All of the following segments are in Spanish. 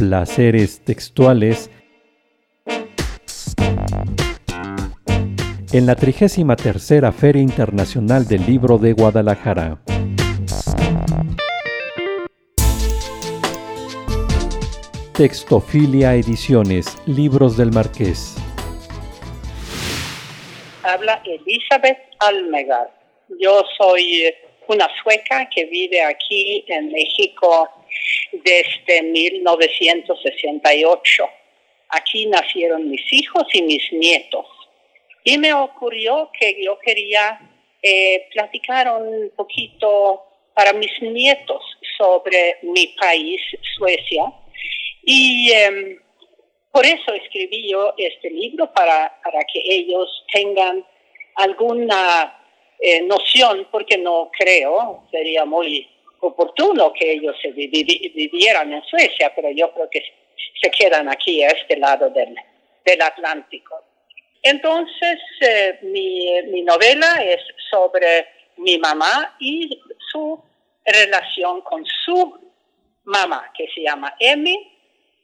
placeres textuales en la 33 Feria Internacional del Libro de Guadalajara. Textofilia Ediciones, Libros del Marqués. Habla Elizabeth Almegar. Yo soy una sueca que vive aquí en México desde 1968. Aquí nacieron mis hijos y mis nietos. Y me ocurrió que yo quería eh, platicar un poquito para mis nietos sobre mi país, Suecia. Y em, por eso escribí yo este libro, para, para que ellos tengan alguna eh, noción, porque no creo, sería muy oportuno que ellos se vivieran en Suecia, pero yo creo que se quedan aquí a este lado del, Atlántico. Entonces, eh, mi, mi, novela es sobre mi mamá y su relación con su mamá, que se llama Emmy.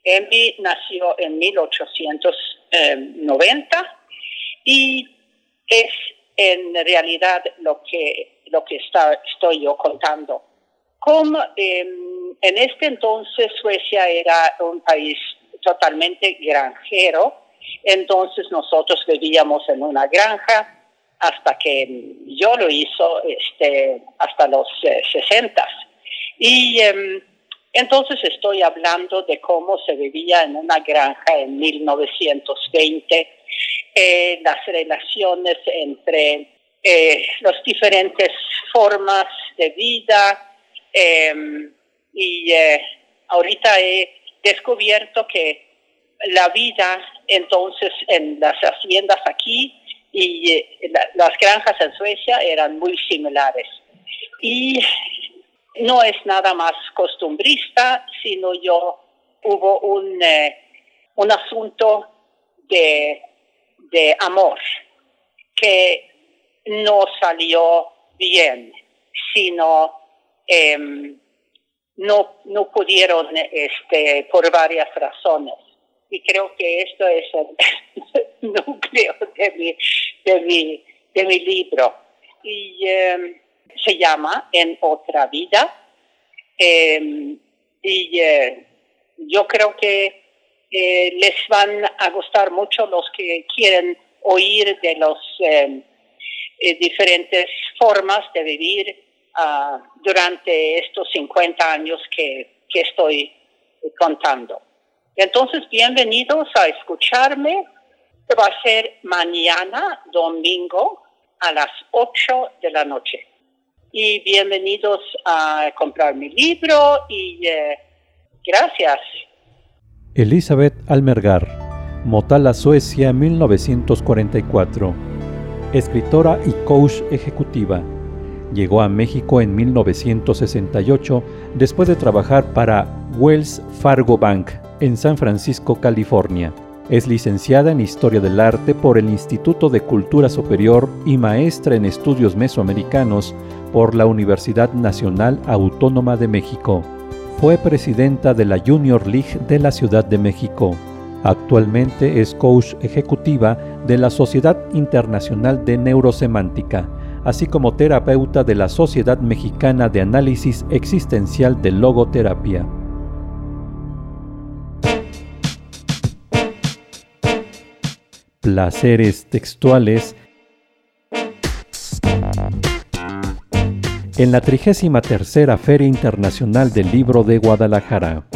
Emmy nació en 1890 y es en realidad lo que, lo que está, estoy yo contando como em, en este entonces Suecia era un país totalmente granjero, entonces nosotros vivíamos en una granja hasta que yo lo hizo este, hasta los eh, 60. Y em, entonces estoy hablando de cómo se vivía en una granja en 1920, eh, las relaciones entre eh, las diferentes formas de vida, Em, y eh, ahorita he descubierto que la vida entonces en las haciendas aquí y eh, las granjas en Suecia eran muy similares. Y no es nada más costumbrista, sino yo hubo un, eh, un asunto de, de amor que no salió bien, sino Em, no, no pudieron este, por varias razones. Y creo que esto es el núcleo de mi, de mi, de mi libro. Y em, se llama En otra vida. Em, y eh, yo creo que eh, les van a gustar mucho los que quieren oír de los eh, diferentes formas de vivir durante estos 50 años que, que estoy contando. Entonces, bienvenidos a escucharme. Va a ser mañana, domingo, a las 8 de la noche. Y bienvenidos a comprar mi libro y eh, gracias. Elizabeth Almergar, Motala, Suecia, 1944. Escritora y coach ejecutiva Llegó a México en 1968 después de trabajar para Wells Fargo Bank en San Francisco, California. Es licenciada en Historia del Arte por el Instituto de Cultura Superior y maestra en Estudios Mesoamericanos por la Universidad Nacional Autónoma de México. Fue presidenta de la Junior League de la Ciudad de México. Actualmente es coach ejecutiva de la Sociedad Internacional de Neurosemántica así como terapeuta de la Sociedad Mexicana de Análisis Existencial de Logoterapia. Placeres textuales en la 33 Feria Internacional del Libro de Guadalajara.